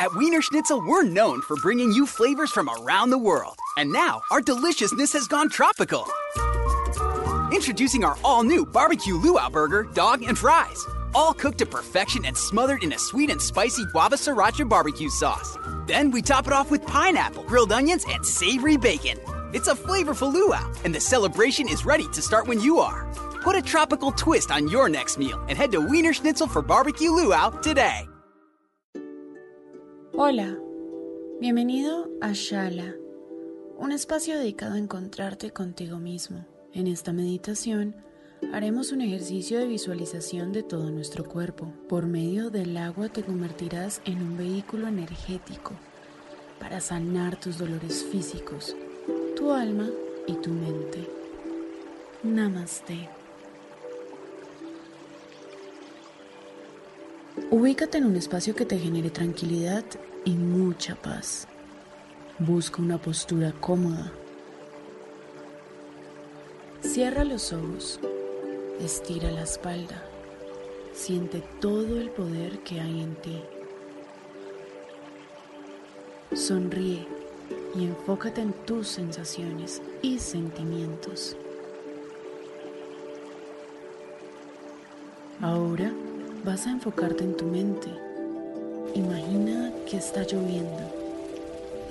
At Wiener Schnitzel, we're known for bringing you flavors from around the world. And now, our deliciousness has gone tropical. Introducing our all new barbecue luau burger, dog, and fries. All cooked to perfection and smothered in a sweet and spicy guava sriracha barbecue sauce. Then we top it off with pineapple, grilled onions, and savory bacon. It's a flavorful luau, and the celebration is ready to start when you are. Put a tropical twist on your next meal and head to Wiener Schnitzel for barbecue luau today. Hola, bienvenido a Shala, un espacio dedicado a encontrarte contigo mismo. En esta meditación haremos un ejercicio de visualización de todo nuestro cuerpo. Por medio del agua te convertirás en un vehículo energético para sanar tus dolores físicos, tu alma y tu mente. Namaste. Ubícate en un espacio que te genere tranquilidad y mucha paz. Busca una postura cómoda. Cierra los ojos, estira la espalda, siente todo el poder que hay en ti. Sonríe y enfócate en tus sensaciones y sentimientos. Ahora vas a enfocarte en tu mente. Imagina que está lloviendo.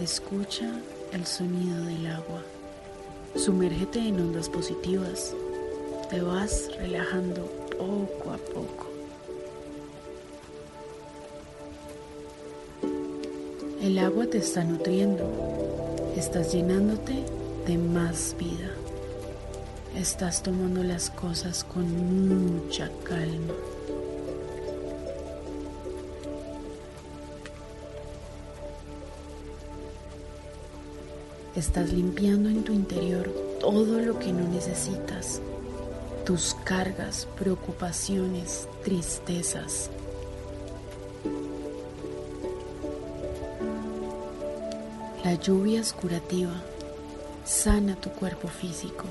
Escucha el sonido del agua. Sumérgete en ondas positivas. Te vas relajando poco a poco. El agua te está nutriendo. Estás llenándote de más vida. Estás tomando las cosas con mucha calma. Estás limpiando en tu interior todo lo que no necesitas. Tus cargas, preocupaciones, tristezas. La lluvia es curativa. Sana tu cuerpo físico.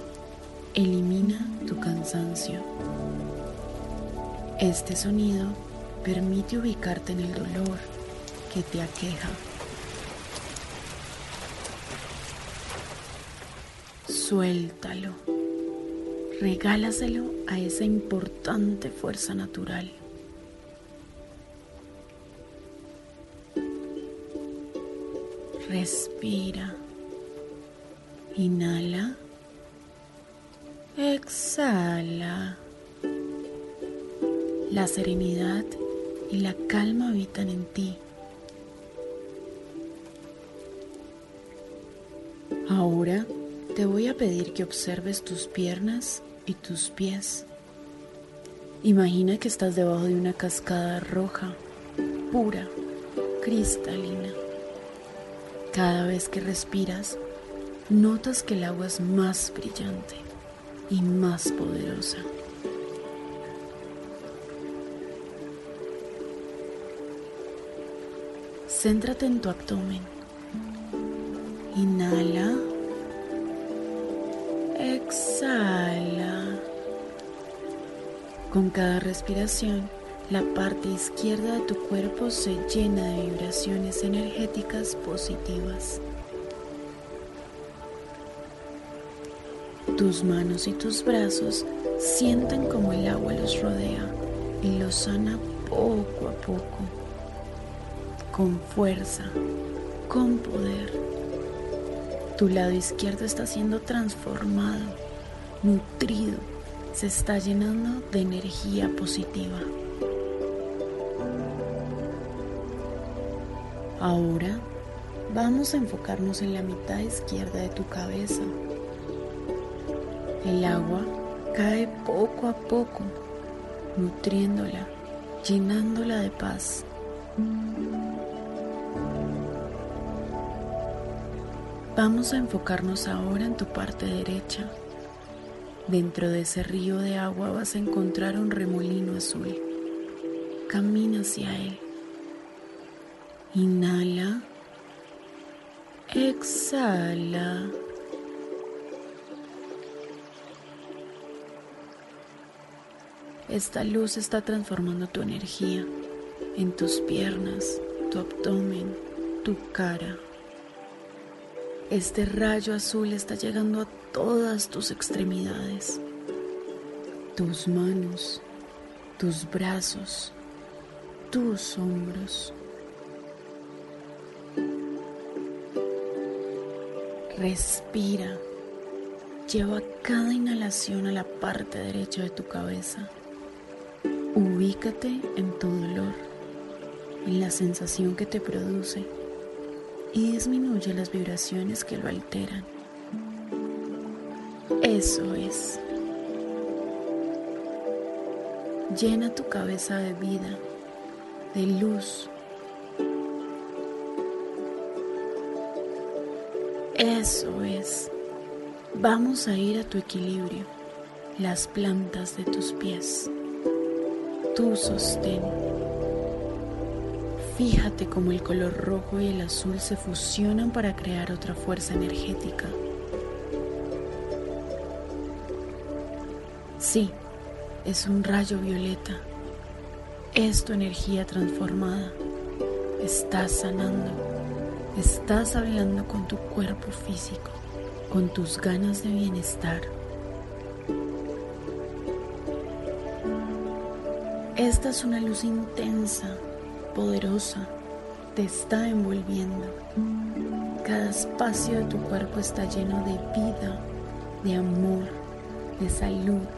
Elimina tu cansancio. Este sonido permite ubicarte en el dolor que te aqueja. Suéltalo. Regálaselo a esa importante fuerza natural. Respira. Inhala. Exhala. La serenidad y la calma habitan en ti. Ahora te voy a pedir que observes tus piernas y tus pies. Imagina que estás debajo de una cascada roja, pura, cristalina. Cada vez que respiras, notas que el agua es más brillante y más poderosa. Céntrate en tu abdomen. Inhala. Exhala. Con cada respiración, la parte izquierda de tu cuerpo se llena de vibraciones energéticas positivas. Tus manos y tus brazos sienten como el agua los rodea y los sana poco a poco, con fuerza, con poder. Tu lado izquierdo está siendo transformado, nutrido, se está llenando de energía positiva. Ahora vamos a enfocarnos en la mitad izquierda de tu cabeza. El agua cae poco a poco, nutriéndola, llenándola de paz. Vamos a enfocarnos ahora en tu parte derecha. Dentro de ese río de agua vas a encontrar un remolino azul. Camina hacia él. Inhala. Exhala. Esta luz está transformando tu energía en tus piernas, tu abdomen, tu cara. Este rayo azul está llegando a todas tus extremidades, tus manos, tus brazos, tus hombros. Respira. Lleva cada inhalación a la parte derecha de tu cabeza. Ubícate en tu dolor, en la sensación que te produce y disminuye las vibraciones que lo alteran. Eso es. Llena tu cabeza de vida, de luz. Eso es. Vamos a ir a tu equilibrio, las plantas de tus pies, tu sostén. Fíjate cómo el color rojo y el azul se fusionan para crear otra fuerza energética. Sí, es un rayo violeta. Es tu energía transformada. Estás sanando. Estás hablando con tu cuerpo físico, con tus ganas de bienestar. Esta es una luz intensa poderosa te está envolviendo. Cada espacio de tu cuerpo está lleno de vida, de amor, de salud,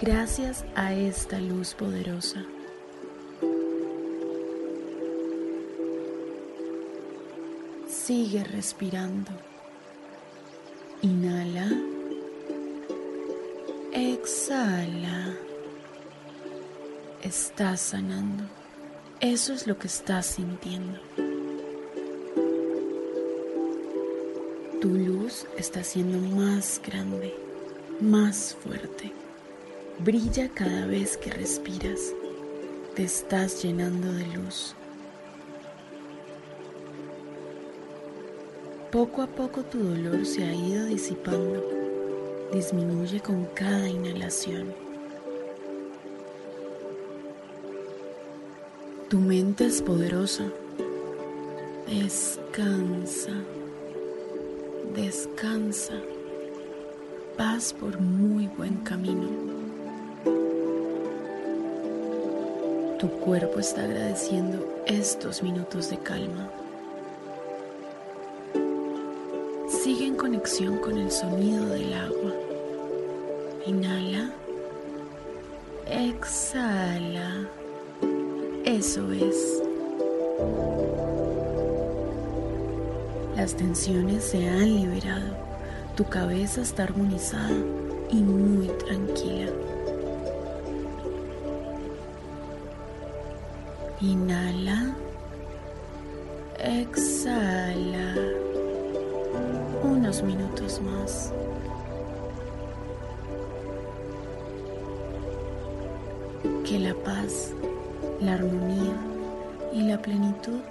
gracias a esta luz poderosa. Sigue respirando. Inhala. Exhala. Estás sanando. Eso es lo que estás sintiendo. Tu luz está siendo más grande, más fuerte. Brilla cada vez que respiras. Te estás llenando de luz. Poco a poco tu dolor se ha ido disipando. Disminuye con cada inhalación. Tu mente es poderosa. Descansa. Descansa. Vas por muy buen camino. Tu cuerpo está agradeciendo estos minutos de calma. Sigue en conexión con el sonido del agua. Inhala. Exhala. Eso es. Las tensiones se han liberado. Tu cabeza está armonizada y muy tranquila. Inhala. Exhala. Unos minutos más. Que la paz la armonía y la plenitud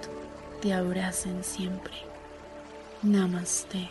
te abracen siempre. Namaste.